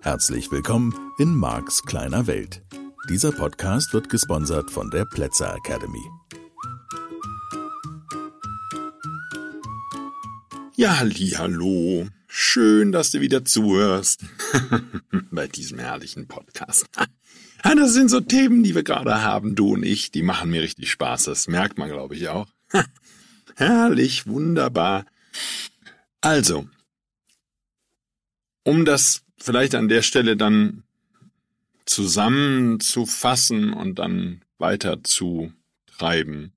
Herzlich willkommen in Marks kleiner Welt. Dieser Podcast wird gesponsert von der Plätzer Academy. Ja, hallo. Schön, dass du wieder zuhörst bei diesem herrlichen Podcast. Ja, das sind so Themen, die wir gerade haben, du und ich, die machen mir richtig Spaß. Das merkt man, glaube ich, auch. Herrlich, wunderbar. Also, um das vielleicht an der Stelle dann zusammenzufassen und dann weiter zu treiben.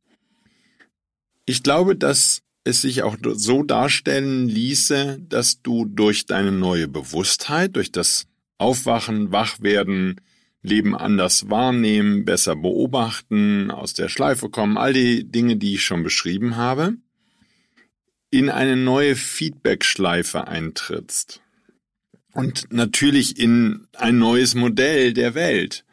Ich glaube, dass es sich auch so darstellen ließe, dass du durch deine neue Bewusstheit, durch das Aufwachen, Wachwerden, Leben anders wahrnehmen, besser beobachten, aus der Schleife kommen, all die Dinge, die ich schon beschrieben habe, in eine neue Feedback-Schleife eintrittst. Und natürlich in ein neues Modell der Welt,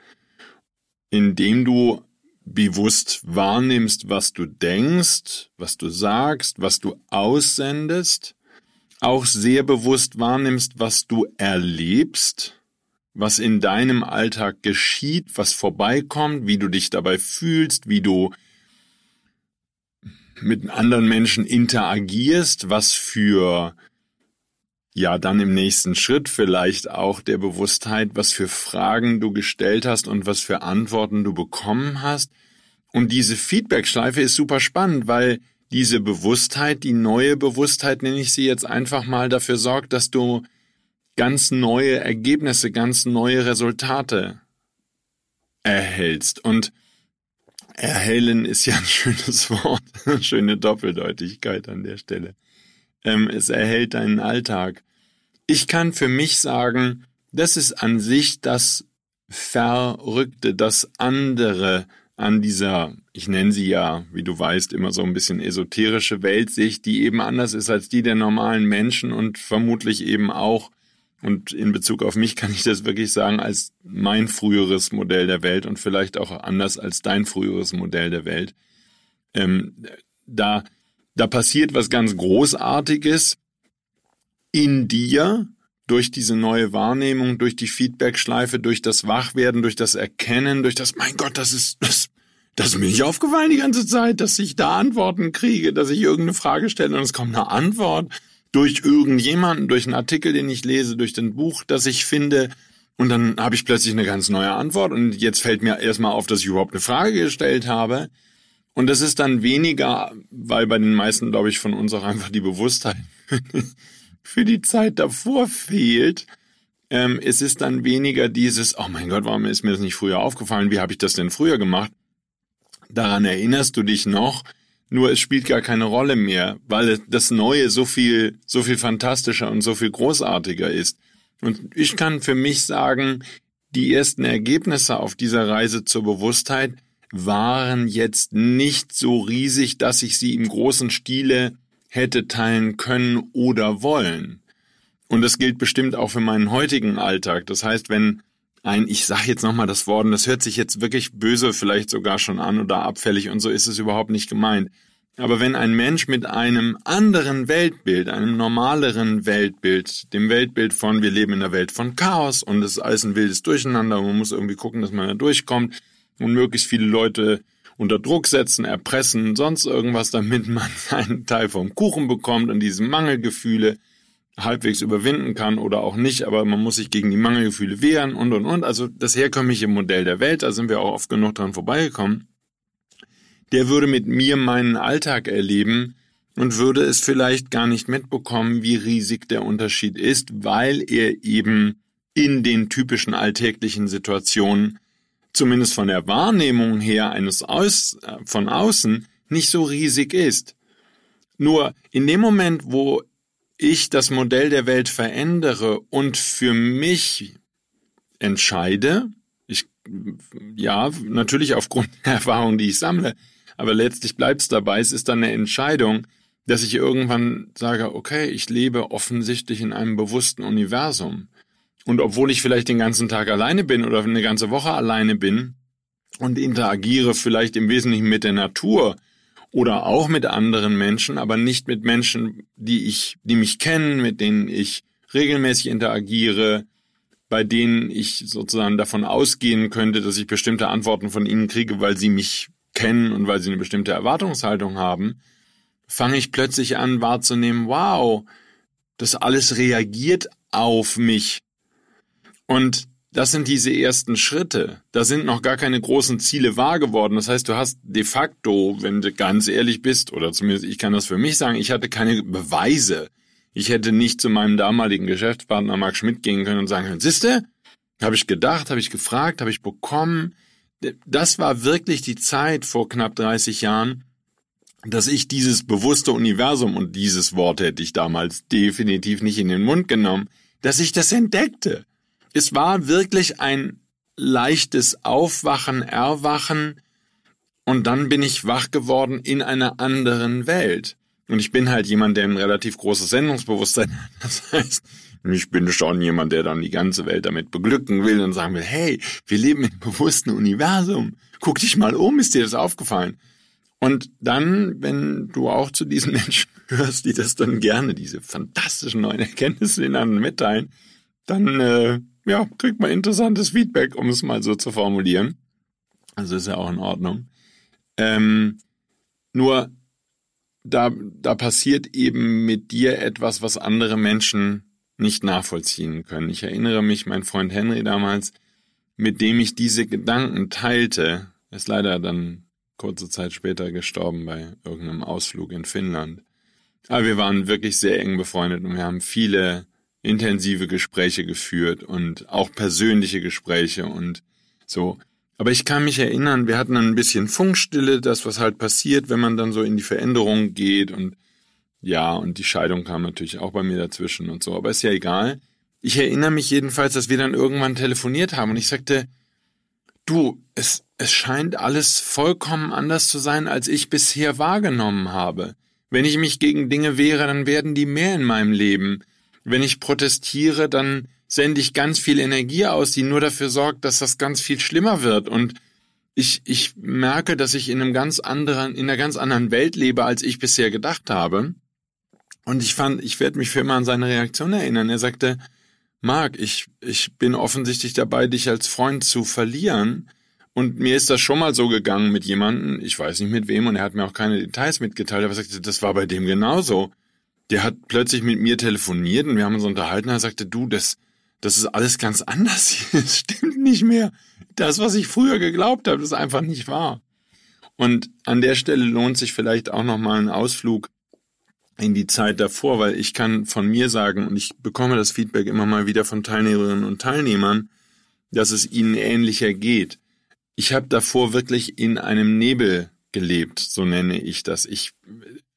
in dem du bewusst wahrnimmst, was du denkst, was du sagst, was du aussendest, auch sehr bewusst wahrnimmst, was du erlebst, was in deinem Alltag geschieht, was vorbeikommt, wie du dich dabei fühlst, wie du mit anderen Menschen interagierst, was für ja dann im nächsten Schritt vielleicht auch der Bewusstheit, was für Fragen du gestellt hast und was für Antworten du bekommen hast. Und diese Feedback-Schleife ist super spannend, weil diese Bewusstheit, die neue Bewusstheit, nenne ich sie jetzt einfach mal, dafür sorgt, dass du ganz neue Ergebnisse, ganz neue Resultate erhältst. Und erhellen ist ja ein schönes Wort, eine schöne Doppeldeutigkeit an der Stelle. Ähm, es erhält deinen Alltag. Ich kann für mich sagen, das ist an sich das Verrückte, das andere an dieser, ich nenne sie ja, wie du weißt, immer so ein bisschen esoterische Weltsicht, die eben anders ist als die der normalen Menschen und vermutlich eben auch, und in Bezug auf mich kann ich das wirklich sagen, als mein früheres Modell der Welt und vielleicht auch anders als dein früheres Modell der Welt. Ähm, da da passiert was ganz Großartiges in dir durch diese neue Wahrnehmung, durch die Feedbackschleife, durch das Wachwerden, durch das Erkennen, durch das, mein Gott, das ist, das, das ist mir nicht aufgefallen die ganze Zeit, dass ich da Antworten kriege, dass ich irgendeine Frage stelle und es kommt eine Antwort durch irgendjemanden, durch einen Artikel, den ich lese, durch ein Buch, das ich finde. Und dann habe ich plötzlich eine ganz neue Antwort und jetzt fällt mir erstmal auf, dass ich überhaupt eine Frage gestellt habe. Und das ist dann weniger, weil bei den meisten, glaube ich, von uns auch einfach die Bewusstheit für die Zeit davor fehlt. Ähm, es ist dann weniger dieses, oh mein Gott, warum ist mir das nicht früher aufgefallen? Wie habe ich das denn früher gemacht? Daran erinnerst du dich noch, nur es spielt gar keine Rolle mehr, weil das Neue so viel, so viel fantastischer und so viel großartiger ist. Und ich kann für mich sagen, die ersten Ergebnisse auf dieser Reise zur Bewusstheit waren jetzt nicht so riesig, dass ich sie im großen Stile hätte teilen können oder wollen. Und das gilt bestimmt auch für meinen heutigen Alltag. Das heißt, wenn ein, ich sage jetzt nochmal das Wort, und das hört sich jetzt wirklich böse vielleicht sogar schon an oder abfällig und so ist es überhaupt nicht gemeint. Aber wenn ein Mensch mit einem anderen Weltbild, einem normaleren Weltbild, dem Weltbild von wir leben in der Welt von Chaos und es ist alles ein wildes Durcheinander und man muss irgendwie gucken, dass man da durchkommt, und möglichst viele Leute unter Druck setzen, erpressen, sonst irgendwas, damit man seinen Teil vom Kuchen bekommt und diese Mangelgefühle halbwegs überwinden kann oder auch nicht, aber man muss sich gegen die Mangelgefühle wehren und und und. Also das herkömmliche Modell der Welt, da sind wir auch oft genug dran vorbeigekommen. Der würde mit mir meinen Alltag erleben und würde es vielleicht gar nicht mitbekommen, wie riesig der Unterschied ist, weil er eben in den typischen alltäglichen Situationen zumindest von der Wahrnehmung her eines Aus, äh, von außen, nicht so riesig ist. Nur in dem Moment, wo ich das Modell der Welt verändere und für mich entscheide, ich, ja, natürlich aufgrund der Erfahrung, die ich sammle, aber letztlich bleibt es dabei, es ist dann eine Entscheidung, dass ich irgendwann sage, okay, ich lebe offensichtlich in einem bewussten Universum. Und obwohl ich vielleicht den ganzen Tag alleine bin oder eine ganze Woche alleine bin und interagiere vielleicht im Wesentlichen mit der Natur oder auch mit anderen Menschen, aber nicht mit Menschen, die ich, die mich kennen, mit denen ich regelmäßig interagiere, bei denen ich sozusagen davon ausgehen könnte, dass ich bestimmte Antworten von ihnen kriege, weil sie mich kennen und weil sie eine bestimmte Erwartungshaltung haben, fange ich plötzlich an wahrzunehmen, wow, das alles reagiert auf mich. Und das sind diese ersten Schritte. Da sind noch gar keine großen Ziele wahr geworden. Das heißt, du hast de facto, wenn du ganz ehrlich bist, oder zumindest ich kann das für mich sagen, ich hatte keine Beweise. Ich hätte nicht zu meinem damaligen Geschäftspartner Mark Schmidt gehen können und sagen können, siehste, habe ich gedacht, habe ich gefragt, habe ich bekommen. Das war wirklich die Zeit vor knapp 30 Jahren, dass ich dieses bewusste Universum und dieses Wort hätte ich damals definitiv nicht in den Mund genommen, dass ich das entdeckte es war wirklich ein leichtes Aufwachen, Erwachen und dann bin ich wach geworden in einer anderen Welt. Und ich bin halt jemand, der ein relativ großes Sendungsbewusstsein hat. Das heißt, ich bin schon jemand, der dann die ganze Welt damit beglücken will und sagen will, hey, wir leben einem bewussten Universum. Guck dich mal um, ist dir das aufgefallen? Und dann, wenn du auch zu diesen Menschen hörst, die das dann gerne, diese fantastischen neuen Erkenntnisse den anderen mitteilen, dann äh, ja, kriegt man interessantes Feedback, um es mal so zu formulieren. Also ist ja auch in Ordnung. Ähm, nur da, da passiert eben mit dir etwas, was andere Menschen nicht nachvollziehen können. Ich erinnere mich, mein Freund Henry damals, mit dem ich diese Gedanken teilte, ist leider dann kurze Zeit später gestorben bei irgendeinem Ausflug in Finnland. Aber wir waren wirklich sehr eng befreundet und wir haben viele intensive Gespräche geführt und auch persönliche Gespräche und so. Aber ich kann mich erinnern, wir hatten ein bisschen Funkstille, das was halt passiert, wenn man dann so in die Veränderung geht und ja, und die Scheidung kam natürlich auch bei mir dazwischen und so, aber ist ja egal. Ich erinnere mich jedenfalls, dass wir dann irgendwann telefoniert haben und ich sagte, du, es, es scheint alles vollkommen anders zu sein, als ich bisher wahrgenommen habe. Wenn ich mich gegen Dinge wehre, dann werden die mehr in meinem Leben. Wenn ich protestiere, dann sende ich ganz viel Energie aus, die nur dafür sorgt, dass das ganz viel schlimmer wird. Und ich, ich merke, dass ich in einem ganz anderen, in einer ganz anderen Welt lebe, als ich bisher gedacht habe. Und ich fand, ich werde mich für immer an seine Reaktion erinnern. Er sagte, Marc, ich, ich bin offensichtlich dabei, dich als Freund zu verlieren. Und mir ist das schon mal so gegangen mit jemandem, ich weiß nicht mit wem, und er hat mir auch keine Details mitgeteilt, aber er sagte, das war bei dem genauso der hat plötzlich mit mir telefoniert und wir haben uns unterhalten. Er sagte, du, das, das ist alles ganz anders hier. Das stimmt nicht mehr. Das, was ich früher geglaubt habe, ist einfach nicht wahr. Und an der Stelle lohnt sich vielleicht auch nochmal ein Ausflug in die Zeit davor, weil ich kann von mir sagen, und ich bekomme das Feedback immer mal wieder von Teilnehmerinnen und Teilnehmern, dass es ihnen ähnlicher geht. Ich habe davor wirklich in einem Nebel gelebt, so nenne ich das. Ich,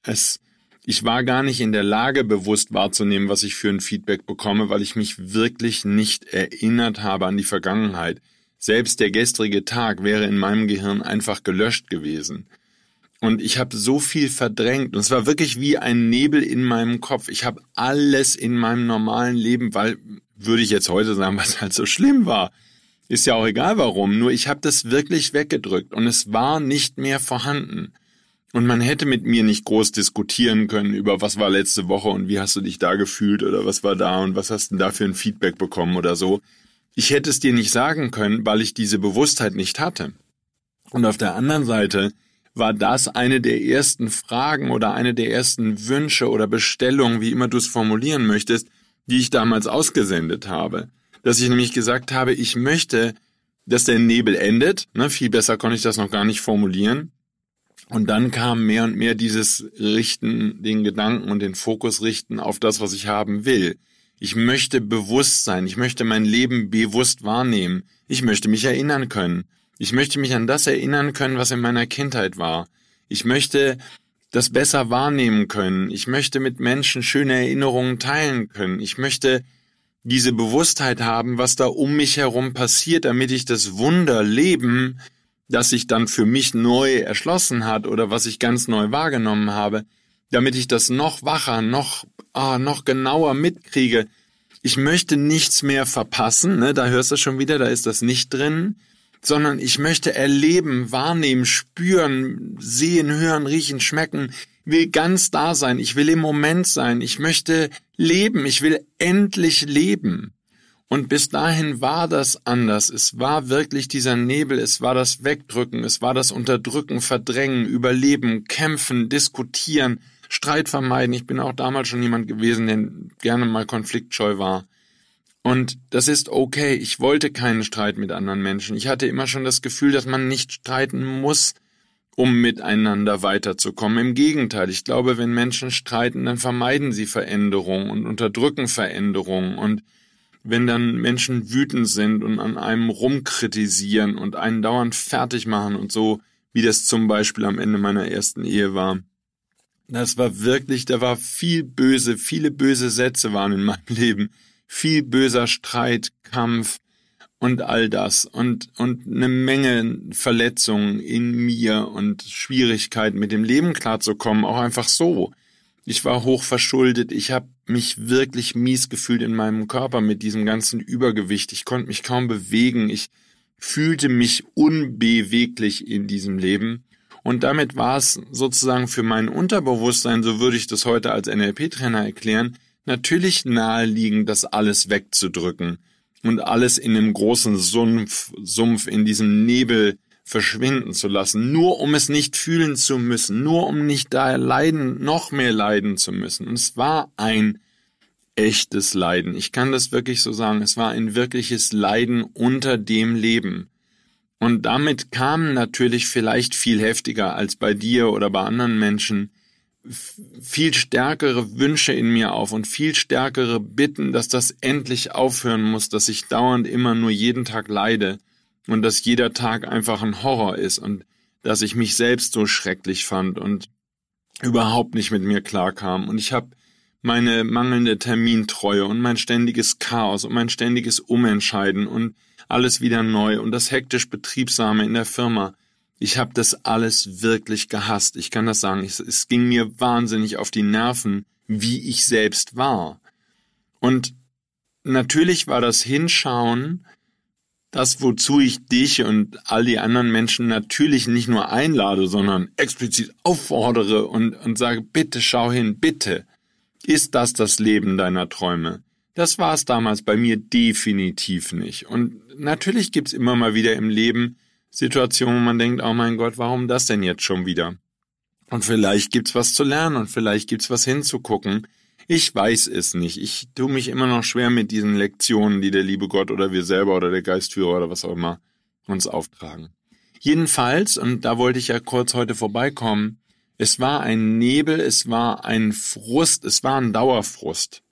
es, ich war gar nicht in der Lage, bewusst wahrzunehmen, was ich für ein Feedback bekomme, weil ich mich wirklich nicht erinnert habe an die Vergangenheit. Selbst der gestrige Tag wäre in meinem Gehirn einfach gelöscht gewesen. Und ich habe so viel verdrängt. Und es war wirklich wie ein Nebel in meinem Kopf. Ich habe alles in meinem normalen Leben, weil, würde ich jetzt heute sagen, was halt so schlimm war. Ist ja auch egal warum. Nur ich habe das wirklich weggedrückt und es war nicht mehr vorhanden. Und man hätte mit mir nicht groß diskutieren können über was war letzte Woche und wie hast du dich da gefühlt oder was war da und was hast du da für ein Feedback bekommen oder so. Ich hätte es dir nicht sagen können, weil ich diese Bewusstheit nicht hatte. Und auf der anderen Seite war das eine der ersten Fragen oder eine der ersten Wünsche oder Bestellungen, wie immer du es formulieren möchtest, die ich damals ausgesendet habe. Dass ich nämlich gesagt habe, ich möchte, dass der Nebel endet. Ne, viel besser konnte ich das noch gar nicht formulieren. Und dann kam mehr und mehr dieses Richten, den Gedanken und den Fokus richten auf das, was ich haben will. Ich möchte bewusst sein. Ich möchte mein Leben bewusst wahrnehmen. Ich möchte mich erinnern können. Ich möchte mich an das erinnern können, was in meiner Kindheit war. Ich möchte das besser wahrnehmen können. Ich möchte mit Menschen schöne Erinnerungen teilen können. Ich möchte diese Bewusstheit haben, was da um mich herum passiert, damit ich das Wunder leben das sich dann für mich neu erschlossen hat oder was ich ganz neu wahrgenommen habe, damit ich das noch wacher, noch, ah, noch genauer mitkriege. Ich möchte nichts mehr verpassen, ne? da hörst du schon wieder, da ist das nicht drin. sondern ich möchte erleben, wahrnehmen, spüren, sehen, hören, riechen, schmecken, will ganz da sein, ich will im Moment sein, ich möchte leben, ich will endlich leben. Und bis dahin war das anders. Es war wirklich dieser Nebel, es war das Wegdrücken, es war das Unterdrücken, Verdrängen, Überleben, Kämpfen, Diskutieren, Streit vermeiden. Ich bin auch damals schon jemand gewesen, der gerne mal konfliktscheu war. Und das ist okay. Ich wollte keinen Streit mit anderen Menschen. Ich hatte immer schon das Gefühl, dass man nicht streiten muss, um miteinander weiterzukommen. Im Gegenteil, ich glaube, wenn Menschen streiten, dann vermeiden sie Veränderung und unterdrücken Veränderung. Und wenn dann Menschen wütend sind und an einem rumkritisieren und einen dauernd fertig machen und so, wie das zum Beispiel am Ende meiner ersten Ehe war, das war wirklich, da war viel böse, viele böse Sätze waren in meinem Leben, viel böser Streit, Kampf und all das. Und, und eine Menge Verletzungen in mir und Schwierigkeiten mit dem Leben klarzukommen, auch einfach so. Ich war hoch verschuldet, ich habe mich wirklich mies gefühlt in meinem Körper mit diesem ganzen Übergewicht, ich konnte mich kaum bewegen, ich fühlte mich unbeweglich in diesem Leben. Und damit war es sozusagen für mein Unterbewusstsein, so würde ich das heute als NLP-Trainer erklären, natürlich naheliegend, das alles wegzudrücken und alles in dem großen Sumpf, Sumpf, in diesem Nebel verschwinden zu lassen, nur um es nicht fühlen zu müssen, nur um nicht da leiden, noch mehr leiden zu müssen. Und es war ein echtes Leiden. Ich kann das wirklich so sagen. Es war ein wirkliches Leiden unter dem Leben. Und damit kamen natürlich vielleicht viel heftiger als bei dir oder bei anderen Menschen viel stärkere Wünsche in mir auf und viel stärkere Bitten, dass das endlich aufhören muss, dass ich dauernd immer nur jeden Tag leide und dass jeder Tag einfach ein Horror ist und dass ich mich selbst so schrecklich fand und überhaupt nicht mit mir klarkam. Und ich habe meine mangelnde Termintreue und mein ständiges Chaos und mein ständiges Umentscheiden und alles wieder neu und das hektisch Betriebsame in der Firma. Ich habe das alles wirklich gehasst. Ich kann das sagen. Es, es ging mir wahnsinnig auf die Nerven, wie ich selbst war. Und natürlich war das Hinschauen das, wozu ich dich und all die anderen Menschen natürlich nicht nur einlade, sondern explizit auffordere und, und sage, bitte schau hin, bitte. Ist das das Leben deiner Träume? Das war es damals bei mir definitiv nicht. Und natürlich gibt's immer mal wieder im Leben Situationen, wo man denkt, oh mein Gott, warum das denn jetzt schon wieder? Und vielleicht gibt's was zu lernen und vielleicht gibt's was hinzugucken. Ich weiß es nicht. Ich tue mich immer noch schwer mit diesen Lektionen, die der liebe Gott oder wir selber oder der Geistführer oder was auch immer uns auftragen. Jedenfalls, und da wollte ich ja kurz heute vorbeikommen, es war ein Nebel, es war ein Frust, es war ein Dauerfrust.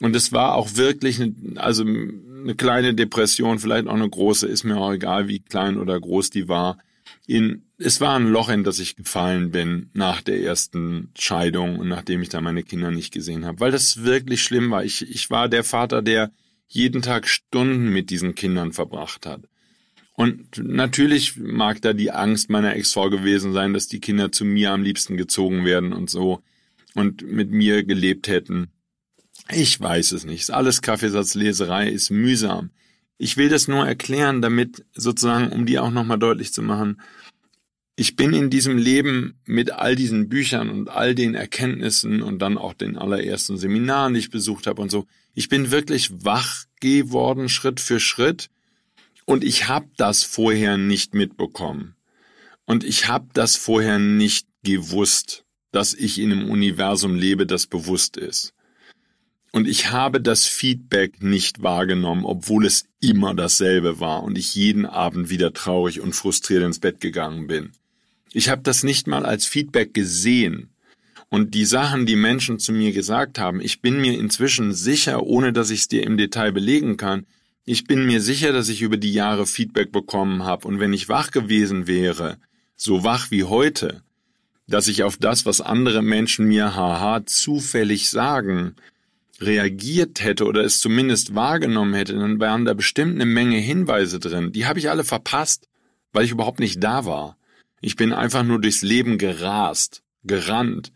Und es war auch wirklich, eine, also eine kleine Depression, vielleicht auch eine große, ist mir auch egal, wie klein oder groß die war. In, es war ein Loch, in das ich gefallen bin nach der ersten Scheidung und nachdem ich da meine Kinder nicht gesehen habe, weil das wirklich schlimm war. Ich, ich war der Vater, der jeden Tag Stunden mit diesen Kindern verbracht hat. Und natürlich mag da die Angst meiner Ex-Frau gewesen sein, dass die Kinder zu mir am liebsten gezogen werden und so und mit mir gelebt hätten. Ich weiß es nicht. Alles Kaffeesatzleserei ist mühsam. Ich will das nur erklären, damit sozusagen, um dir auch nochmal deutlich zu machen, ich bin in diesem Leben mit all diesen Büchern und all den Erkenntnissen und dann auch den allerersten Seminaren, die ich besucht habe und so, ich bin wirklich wach geworden, Schritt für Schritt. Und ich habe das vorher nicht mitbekommen. Und ich habe das vorher nicht gewusst, dass ich in einem Universum lebe, das bewusst ist. Und ich habe das Feedback nicht wahrgenommen, obwohl es immer dasselbe war und ich jeden Abend wieder traurig und frustriert ins Bett gegangen bin. Ich habe das nicht mal als Feedback gesehen. Und die Sachen, die Menschen zu mir gesagt haben, ich bin mir inzwischen sicher, ohne dass ich es dir im Detail belegen kann, ich bin mir sicher, dass ich über die Jahre Feedback bekommen habe und wenn ich wach gewesen wäre, so wach wie heute, dass ich auf das, was andere Menschen mir haha zufällig sagen, reagiert hätte oder es zumindest wahrgenommen hätte, dann wären da bestimmt eine Menge Hinweise drin. Die habe ich alle verpasst, weil ich überhaupt nicht da war. Ich bin einfach nur durchs Leben gerast, gerannt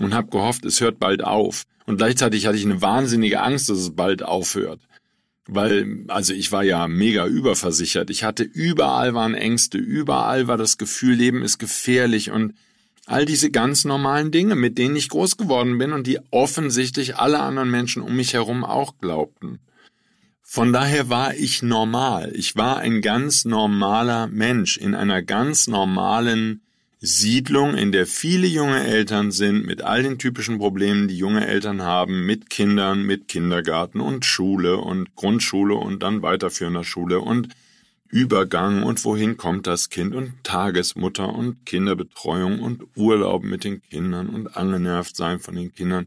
und habe gehofft, es hört bald auf. Und gleichzeitig hatte ich eine wahnsinnige Angst, dass es bald aufhört. weil, also ich war ja mega überversichert. Ich hatte überall waren Ängste, überall war das Gefühl, Leben ist gefährlich und all diese ganz normalen Dinge, mit denen ich groß geworden bin und die offensichtlich alle anderen Menschen um mich herum auch glaubten. Von daher war ich normal. Ich war ein ganz normaler Mensch in einer ganz normalen Siedlung, in der viele junge Eltern sind, mit all den typischen Problemen, die junge Eltern haben, mit Kindern, mit Kindergarten und Schule und Grundschule und dann weiterführender Schule und Übergang und wohin kommt das Kind und Tagesmutter und Kinderbetreuung und Urlaub mit den Kindern und angenervt sein von den Kindern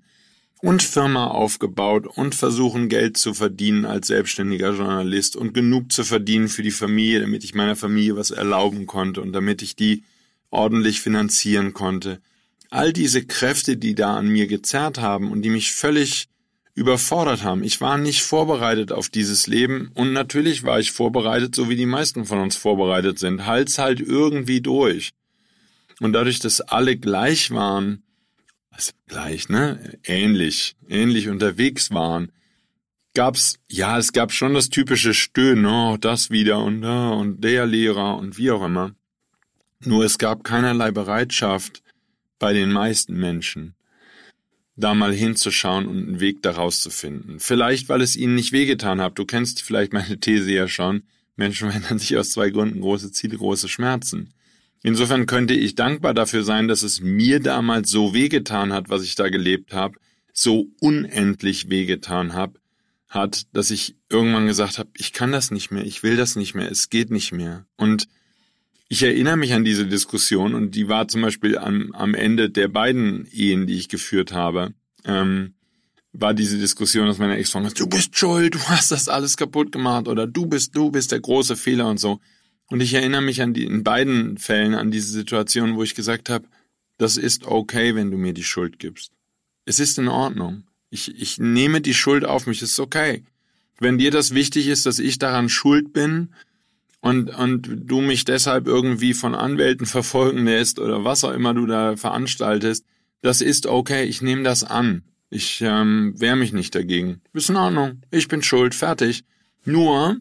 und Firma aufgebaut und versuchen Geld zu verdienen als selbstständiger Journalist und genug zu verdienen für die Familie, damit ich meiner Familie was erlauben konnte und damit ich die ordentlich finanzieren konnte. All diese Kräfte, die da an mir gezerrt haben und die mich völlig überfordert haben. Ich war nicht vorbereitet auf dieses Leben und natürlich war ich vorbereitet, so wie die meisten von uns vorbereitet sind. Hals halt irgendwie durch. Und dadurch, dass alle gleich waren, also gleich, ne, ähnlich, ähnlich unterwegs waren, gab's, ja, es gab schon das typische Stöhnen, oh, das wieder und, oh, und der Lehrer und wie auch immer. Nur es gab keinerlei Bereitschaft bei den meisten Menschen, da mal hinzuschauen und einen Weg daraus zu finden. Vielleicht, weil es ihnen nicht wehgetan hat. Du kennst vielleicht meine These ja schon. Menschen verändern sich aus zwei Gründen große Ziele, große Schmerzen. Insofern könnte ich dankbar dafür sein, dass es mir damals so wehgetan hat, was ich da gelebt habe, so unendlich wehgetan habe, hat, dass ich irgendwann gesagt habe, ich kann das nicht mehr, ich will das nicht mehr, es geht nicht mehr. Und ich erinnere mich an diese Diskussion und die war zum Beispiel am, am Ende der beiden Ehen, die ich geführt habe, ähm, war diese Diskussion, dass meine Ex-Frau sagt, du bist schuld, du hast das alles kaputt gemacht oder du bist, du bist der große Fehler und so. Und ich erinnere mich an die, in beiden Fällen an diese Situation, wo ich gesagt habe, das ist okay, wenn du mir die Schuld gibst. Es ist in Ordnung. Ich, ich nehme die Schuld auf mich, es ist okay. Wenn dir das wichtig ist, dass ich daran schuld bin, und, und du mich deshalb irgendwie von Anwälten verfolgen lässt oder was auch immer du da veranstaltest, das ist okay, ich nehme das an. Ich ähm, wehre mich nicht dagegen. Ist in Ordnung, ich bin schuld, fertig. Nur,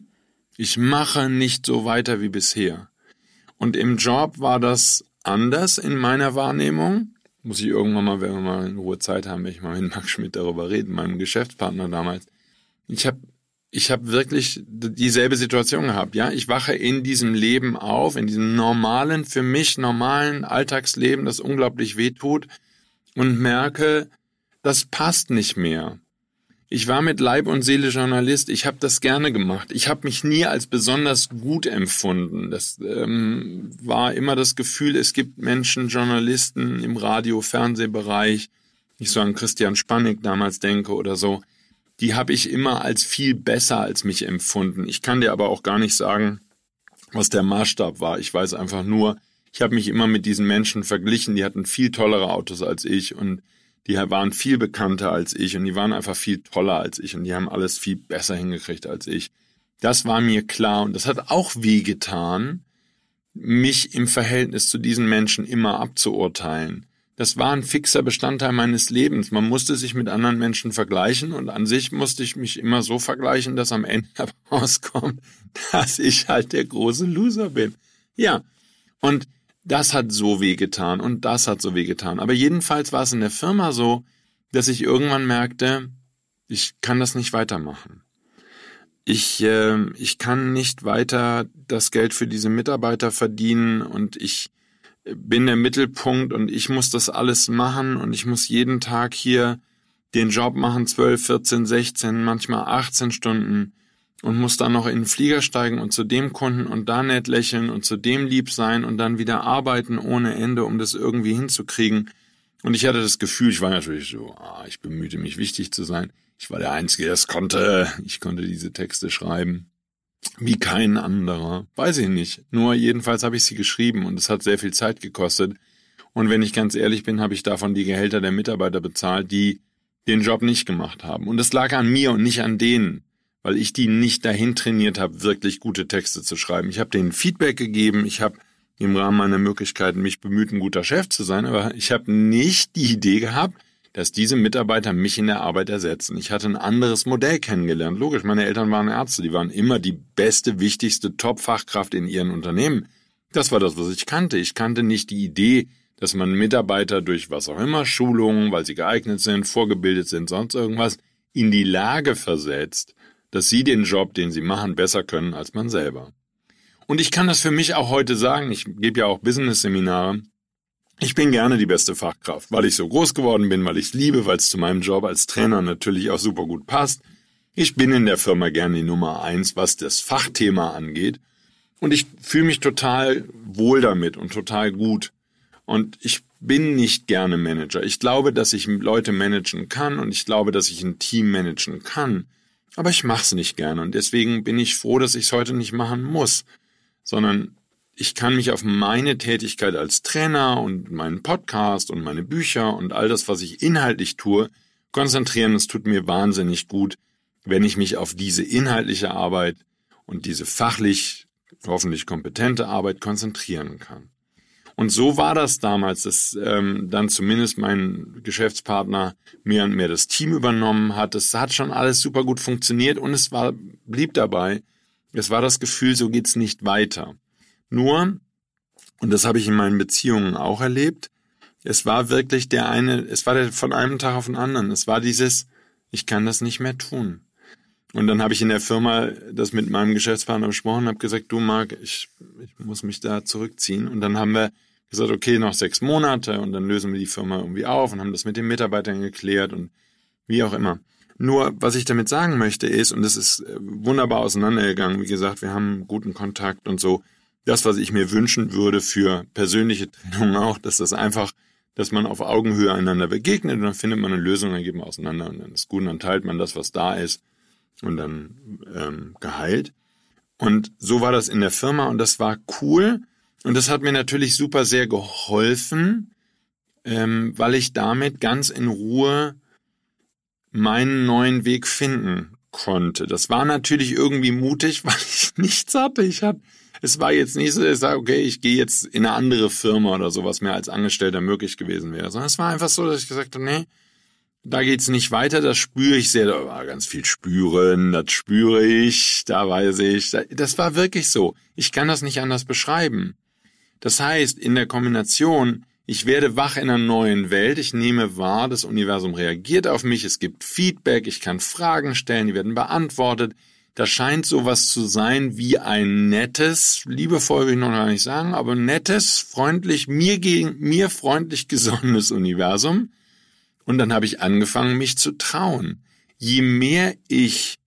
ich mache nicht so weiter wie bisher. Und im Job war das anders in meiner Wahrnehmung. Muss ich irgendwann mal, wenn wir mal in Ruhe Zeit haben, wenn ich mal mit Max Schmidt darüber reden, meinem Geschäftspartner damals. Ich habe ich habe wirklich dieselbe Situation gehabt. Ja, ich wache in diesem Leben auf, in diesem normalen, für mich normalen Alltagsleben, das unglaublich weh tut und merke, das passt nicht mehr. Ich war mit Leib und Seele Journalist. Ich habe das gerne gemacht. Ich habe mich nie als besonders gut empfunden. Das ähm, war immer das Gefühl, es gibt Menschen, Journalisten im Radio, Fernsehbereich. Ich so an Christian Spannig damals denke oder so die habe ich immer als viel besser als mich empfunden. Ich kann dir aber auch gar nicht sagen, was der Maßstab war. Ich weiß einfach nur, ich habe mich immer mit diesen Menschen verglichen, die hatten viel tollere Autos als ich und die waren viel bekannter als ich und die waren einfach viel toller als ich und die haben alles viel besser hingekriegt als ich. Das war mir klar und das hat auch wehgetan, mich im Verhältnis zu diesen Menschen immer abzuurteilen das war ein fixer Bestandteil meines Lebens. Man musste sich mit anderen Menschen vergleichen und an sich musste ich mich immer so vergleichen, dass am Ende rauskommt, dass ich halt der große Loser bin. Ja. Und das hat so weh getan und das hat so weh getan. Aber jedenfalls war es in der Firma so, dass ich irgendwann merkte, ich kann das nicht weitermachen. Ich, äh, ich kann nicht weiter das Geld für diese Mitarbeiter verdienen und ich, bin der Mittelpunkt und ich muss das alles machen und ich muss jeden Tag hier den Job machen, 12, 14, 16, manchmal 18 Stunden und muss dann noch in den Flieger steigen und zu dem Kunden und da nett lächeln und zu dem lieb sein und dann wieder arbeiten ohne Ende, um das irgendwie hinzukriegen. Und ich hatte das Gefühl, ich war natürlich so, ah, ich bemühte mich wichtig zu sein. Ich war der Einzige, der es konnte. Ich konnte diese Texte schreiben wie kein anderer. Weiß ich nicht. Nur jedenfalls habe ich sie geschrieben und es hat sehr viel Zeit gekostet. Und wenn ich ganz ehrlich bin, habe ich davon die Gehälter der Mitarbeiter bezahlt, die den Job nicht gemacht haben. Und es lag an mir und nicht an denen, weil ich die nicht dahin trainiert habe, wirklich gute Texte zu schreiben. Ich habe denen Feedback gegeben, ich habe im Rahmen meiner Möglichkeiten mich bemüht, ein guter Chef zu sein, aber ich habe nicht die Idee gehabt, dass diese Mitarbeiter mich in der Arbeit ersetzen. Ich hatte ein anderes Modell kennengelernt. Logisch, meine Eltern waren Ärzte, die waren immer die beste, wichtigste Top-Fachkraft in ihren Unternehmen. Das war das, was ich kannte. Ich kannte nicht die Idee, dass man Mitarbeiter durch was auch immer, Schulungen, weil sie geeignet sind, vorgebildet sind, sonst irgendwas, in die Lage versetzt, dass sie den Job, den sie machen, besser können als man selber. Und ich kann das für mich auch heute sagen, ich gebe ja auch Business-Seminare, ich bin gerne die beste Fachkraft, weil ich so groß geworden bin, weil ich es liebe, weil es zu meinem Job als Trainer natürlich auch super gut passt. Ich bin in der Firma gerne die Nummer eins, was das Fachthema angeht. Und ich fühle mich total wohl damit und total gut. Und ich bin nicht gerne Manager. Ich glaube, dass ich Leute managen kann und ich glaube, dass ich ein Team managen kann. Aber ich mache es nicht gerne und deswegen bin ich froh, dass ich es heute nicht machen muss, sondern ich kann mich auf meine Tätigkeit als Trainer und meinen Podcast und meine Bücher und all das, was ich inhaltlich tue, konzentrieren. Es tut mir wahnsinnig gut, wenn ich mich auf diese inhaltliche Arbeit und diese fachlich hoffentlich kompetente Arbeit konzentrieren kann. Und so war das damals, dass ähm, dann zumindest mein Geschäftspartner mehr und mehr das Team übernommen hat. Es hat schon alles super gut funktioniert und es war, blieb dabei. Es war das Gefühl, so geht's nicht weiter. Nur, und das habe ich in meinen Beziehungen auch erlebt, es war wirklich der eine, es war der von einem Tag auf den anderen. Es war dieses, ich kann das nicht mehr tun. Und dann habe ich in der Firma das mit meinem Geschäftspartner besprochen und habe gesagt, du Marc, ich, ich muss mich da zurückziehen. Und dann haben wir gesagt, okay, noch sechs Monate und dann lösen wir die Firma irgendwie auf und haben das mit den Mitarbeitern geklärt und wie auch immer. Nur, was ich damit sagen möchte ist, und das ist äh, wunderbar auseinandergegangen, wie gesagt, wir haben guten Kontakt und so, das, was ich mir wünschen würde für persönliche Trennung auch, dass das einfach, dass man auf Augenhöhe einander begegnet und dann findet man eine Lösung, dann geht man auseinander und dann ist gut und dann teilt man das, was da ist und dann ähm, geheilt. Und so war das in der Firma und das war cool und das hat mir natürlich super sehr geholfen, ähm, weil ich damit ganz in Ruhe meinen neuen Weg finden konnte. Das war natürlich irgendwie mutig, weil ich nichts hatte. Ich hatte es war jetzt nicht so, dass ich sage, okay, ich gehe jetzt in eine andere Firma oder so, was mir als Angestellter möglich gewesen wäre, sondern es war einfach so, dass ich gesagt habe, nee, da geht's nicht weiter, das spüre ich sehr, da war ganz viel spüren, das spüre ich, da weiß ich, das war wirklich so. Ich kann das nicht anders beschreiben. Das heißt, in der Kombination, ich werde wach in einer neuen Welt, ich nehme wahr, das Universum reagiert auf mich, es gibt Feedback, ich kann Fragen stellen, die werden beantwortet, da scheint sowas zu sein wie ein nettes, liebevoll will ich noch gar nicht sagen, aber nettes, freundlich, mir gegen, mir freundlich gesonnenes Universum. Und dann habe ich angefangen, mich zu trauen. Je mehr ich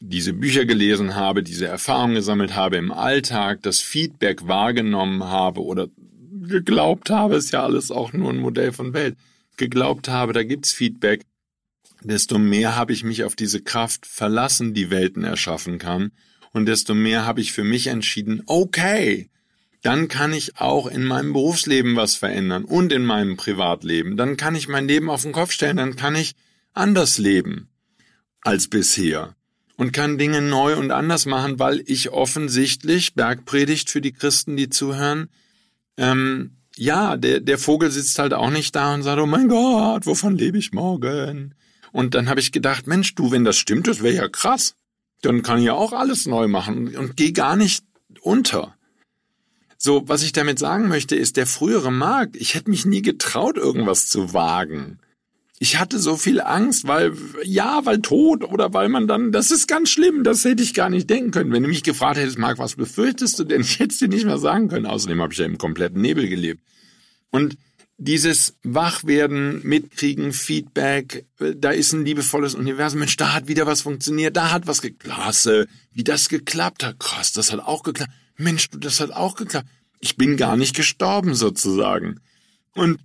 diese Bücher gelesen habe, diese Erfahrungen gesammelt habe im Alltag, das Feedback wahrgenommen habe oder geglaubt habe, ist ja alles auch nur ein Modell von Welt, geglaubt habe, da gibt's Feedback, desto mehr habe ich mich auf diese Kraft verlassen, die Welten erschaffen kann, und desto mehr habe ich für mich entschieden, okay, dann kann ich auch in meinem Berufsleben was verändern und in meinem Privatleben. Dann kann ich mein Leben auf den Kopf stellen, dann kann ich anders leben als bisher und kann Dinge neu und anders machen, weil ich offensichtlich, Bergpredigt für die Christen, die zuhören, ähm, ja, der, der Vogel sitzt halt auch nicht da und sagt, oh mein Gott, wovon lebe ich morgen? Und dann habe ich gedacht, Mensch, du, wenn das stimmt, das wäre ja krass. Dann kann ich ja auch alles neu machen und geh gar nicht unter. So, was ich damit sagen möchte, ist, der frühere Markt, ich hätte mich nie getraut, irgendwas zu wagen. Ich hatte so viel Angst, weil, ja, weil tot oder weil man dann, das ist ganz schlimm, das hätte ich gar nicht denken können. Wenn du mich gefragt hättest, Marc, was befürchtest du denn? Ich hätte es dir nicht mehr sagen können. Außerdem habe ich ja im kompletten Nebel gelebt. Und dieses Wachwerden, Mitkriegen, Feedback, da ist ein liebevolles Universum. Mensch, da hat wieder was funktioniert, da hat was geklasse, wie das geklappt hat. Krass, das hat auch geklappt. Mensch, du, das hat auch geklappt. Ich bin gar nicht gestorben sozusagen. Und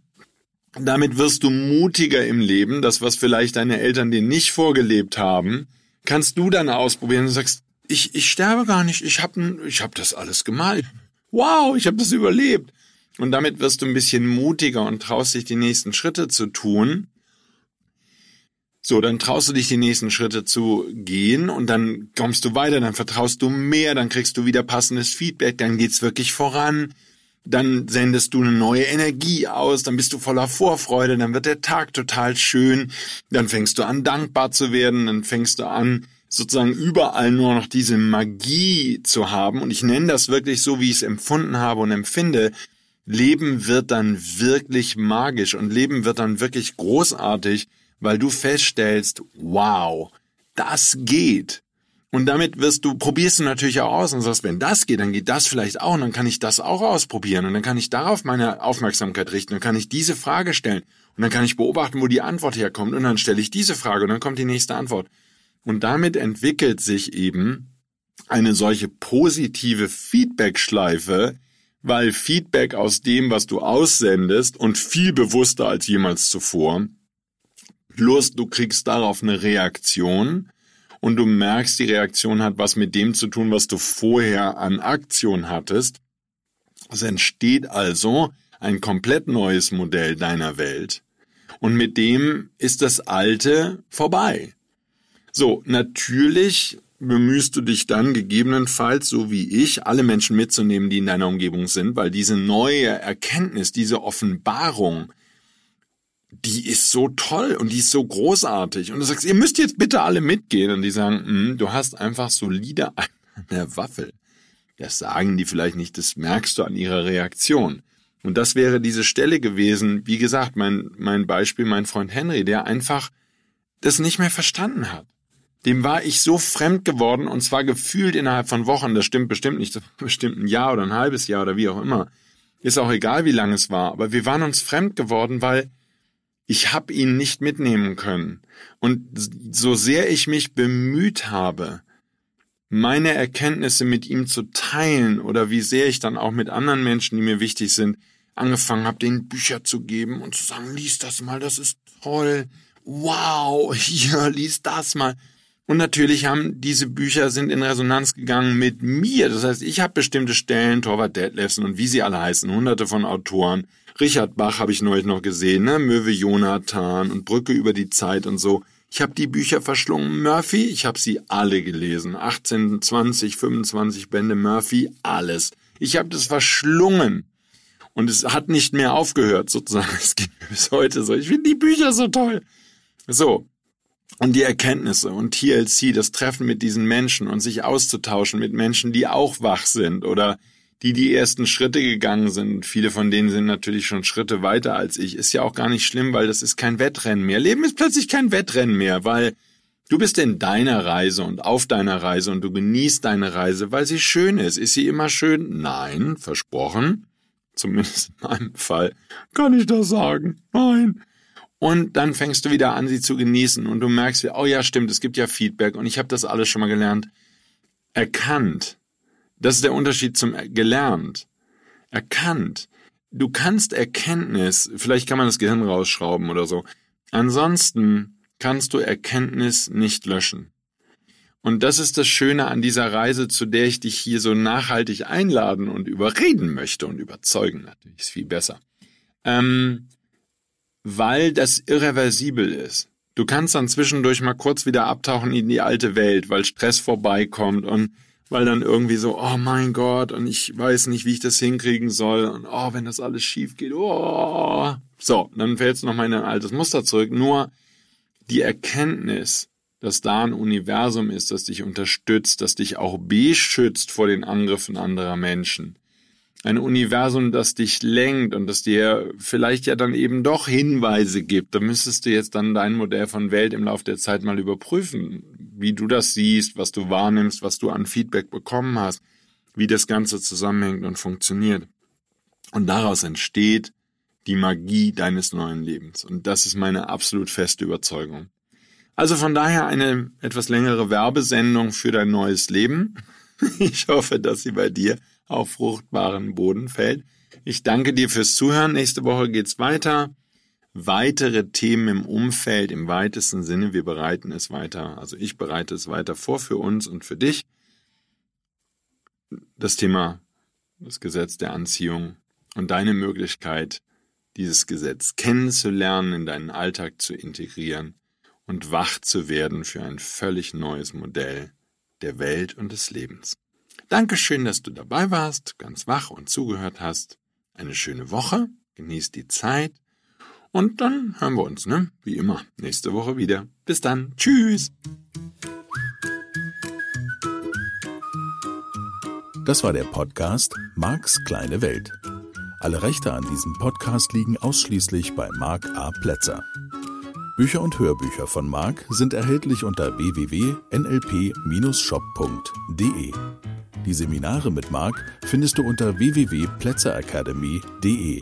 damit wirst du mutiger im Leben, das, was vielleicht deine Eltern dir nicht vorgelebt haben, kannst du dann ausprobieren und sagst, ich, ich sterbe gar nicht, ich habe ich hab das alles gemalt. Wow, ich habe das überlebt. Und damit wirst du ein bisschen mutiger und traust dich die nächsten Schritte zu tun. So, dann traust du dich die nächsten Schritte zu gehen und dann kommst du weiter, dann vertraust du mehr, dann kriegst du wieder passendes Feedback, dann geht's wirklich voran. dann sendest du eine neue Energie aus, dann bist du voller Vorfreude, dann wird der Tag total schön, dann fängst du an, dankbar zu werden, dann fängst du an, sozusagen überall nur noch diese Magie zu haben. Und ich nenne das wirklich so, wie ich es empfunden habe und empfinde. Leben wird dann wirklich magisch und Leben wird dann wirklich großartig, weil du feststellst, wow, das geht. Und damit wirst du, probierst du natürlich auch aus und sagst, wenn das geht, dann geht das vielleicht auch und dann kann ich das auch ausprobieren und dann kann ich darauf meine Aufmerksamkeit richten und kann ich diese Frage stellen und dann kann ich beobachten, wo die Antwort herkommt und dann stelle ich diese Frage und dann kommt die nächste Antwort. Und damit entwickelt sich eben eine solche positive Feedback-Schleife, weil Feedback aus dem, was du aussendest und viel bewusster als jemals zuvor, plus du kriegst darauf eine Reaktion, und du merkst, die Reaktion hat was mit dem zu tun, was du vorher an Aktion hattest. Es entsteht also ein komplett neues Modell deiner Welt. Und mit dem ist das alte vorbei. So, natürlich bemühst du dich dann gegebenenfalls, so wie ich, alle Menschen mitzunehmen, die in deiner Umgebung sind, weil diese neue Erkenntnis, diese Offenbarung, die ist so toll und die ist so großartig. Und du sagst, ihr müsst jetzt bitte alle mitgehen. Und die sagen, hm, du hast einfach solide der Waffel. Das sagen die vielleicht nicht, das merkst du an ihrer Reaktion. Und das wäre diese Stelle gewesen, wie gesagt, mein, mein Beispiel, mein Freund Henry, der einfach das nicht mehr verstanden hat. Dem war ich so fremd geworden und zwar gefühlt innerhalb von Wochen, das stimmt bestimmt nicht, bestimmt ein Jahr oder ein halbes Jahr oder wie auch immer. Ist auch egal, wie lange es war, aber wir waren uns fremd geworden, weil ich habe ihn nicht mitnehmen können. Und so sehr ich mich bemüht habe, meine Erkenntnisse mit ihm zu teilen oder wie sehr ich dann auch mit anderen Menschen, die mir wichtig sind, angefangen habe, denen Bücher zu geben und zu sagen, lies das mal, das ist toll. Wow, hier, lies das mal. Und natürlich haben diese Bücher sind in Resonanz gegangen mit mir. Das heißt, ich habe bestimmte Stellen, Torvald Detlefsen und wie sie alle heißen, hunderte von Autoren, Richard Bach habe ich neulich noch gesehen, ne? Möwe Jonathan und Brücke über die Zeit und so. Ich habe die Bücher verschlungen. Murphy, ich habe sie alle gelesen. 18, 20, 25 Bände Murphy, alles. Ich habe das verschlungen. Und es hat nicht mehr aufgehört, sozusagen. Es geht bis heute so. Ich finde die Bücher so toll. So. Und die Erkenntnisse und TLC, das Treffen mit diesen Menschen und sich auszutauschen mit Menschen, die auch wach sind oder die die ersten Schritte gegangen sind. Viele von denen sind natürlich schon Schritte weiter als ich. Ist ja auch gar nicht schlimm, weil das ist kein Wettrennen mehr. Leben ist plötzlich kein Wettrennen mehr, weil du bist in deiner Reise und auf deiner Reise und du genießt deine Reise, weil sie schön ist. Ist sie immer schön? Nein, versprochen. Zumindest in meinem Fall kann ich das sagen. Nein. Und dann fängst du wieder an, sie zu genießen und du merkst, oh ja, stimmt, es gibt ja Feedback und ich habe das alles schon mal gelernt. Erkannt, das ist der Unterschied zum gelernt. Erkannt. Du kannst Erkenntnis, vielleicht kann man das Gehirn rausschrauben oder so. Ansonsten kannst du Erkenntnis nicht löschen. Und das ist das Schöne an dieser Reise, zu der ich dich hier so nachhaltig einladen und überreden möchte und überzeugen natürlich ist viel besser. Ähm, weil das irreversibel ist. Du kannst dann zwischendurch mal kurz wieder abtauchen in die alte Welt, weil Stress vorbeikommt und weil dann irgendwie so, oh mein Gott, und ich weiß nicht, wie ich das hinkriegen soll, und oh, wenn das alles schief geht, oh. So, dann fällst du nochmal in ein altes Muster zurück. Nur die Erkenntnis, dass da ein Universum ist, das dich unterstützt, das dich auch beschützt vor den Angriffen anderer Menschen, ein Universum, das dich lenkt und das dir vielleicht ja dann eben doch Hinweise gibt. Da müsstest du jetzt dann dein Modell von Welt im Laufe der Zeit mal überprüfen, wie du das siehst, was du wahrnimmst, was du an Feedback bekommen hast, wie das Ganze zusammenhängt und funktioniert. Und daraus entsteht die Magie deines neuen Lebens. Und das ist meine absolut feste Überzeugung. Also von daher eine etwas längere Werbesendung für dein neues Leben. Ich hoffe, dass sie bei dir auf fruchtbaren Boden fällt. Ich danke dir fürs Zuhören. Nächste Woche geht's weiter. Weitere Themen im Umfeld im weitesten Sinne. Wir bereiten es weiter, also ich bereite es weiter vor für uns und für dich. Das Thema, das Gesetz der Anziehung und deine Möglichkeit, dieses Gesetz kennenzulernen, in deinen Alltag zu integrieren und wach zu werden für ein völlig neues Modell der Welt und des Lebens. Dankeschön, dass du dabei warst, ganz wach und zugehört hast. eine schöne Woche, genießt die Zeit und dann hören wir uns, ne? Wie immer, nächste Woche wieder. Bis dann. Tschüss. Das war der Podcast Marks kleine Welt. Alle Rechte an diesem Podcast liegen ausschließlich bei Mark A. Plätzer. Bücher und Hörbücher von Mark sind erhältlich unter www.nlp-shop.de. Die Seminare mit Mark findest du unter www.plätzeracademy.de.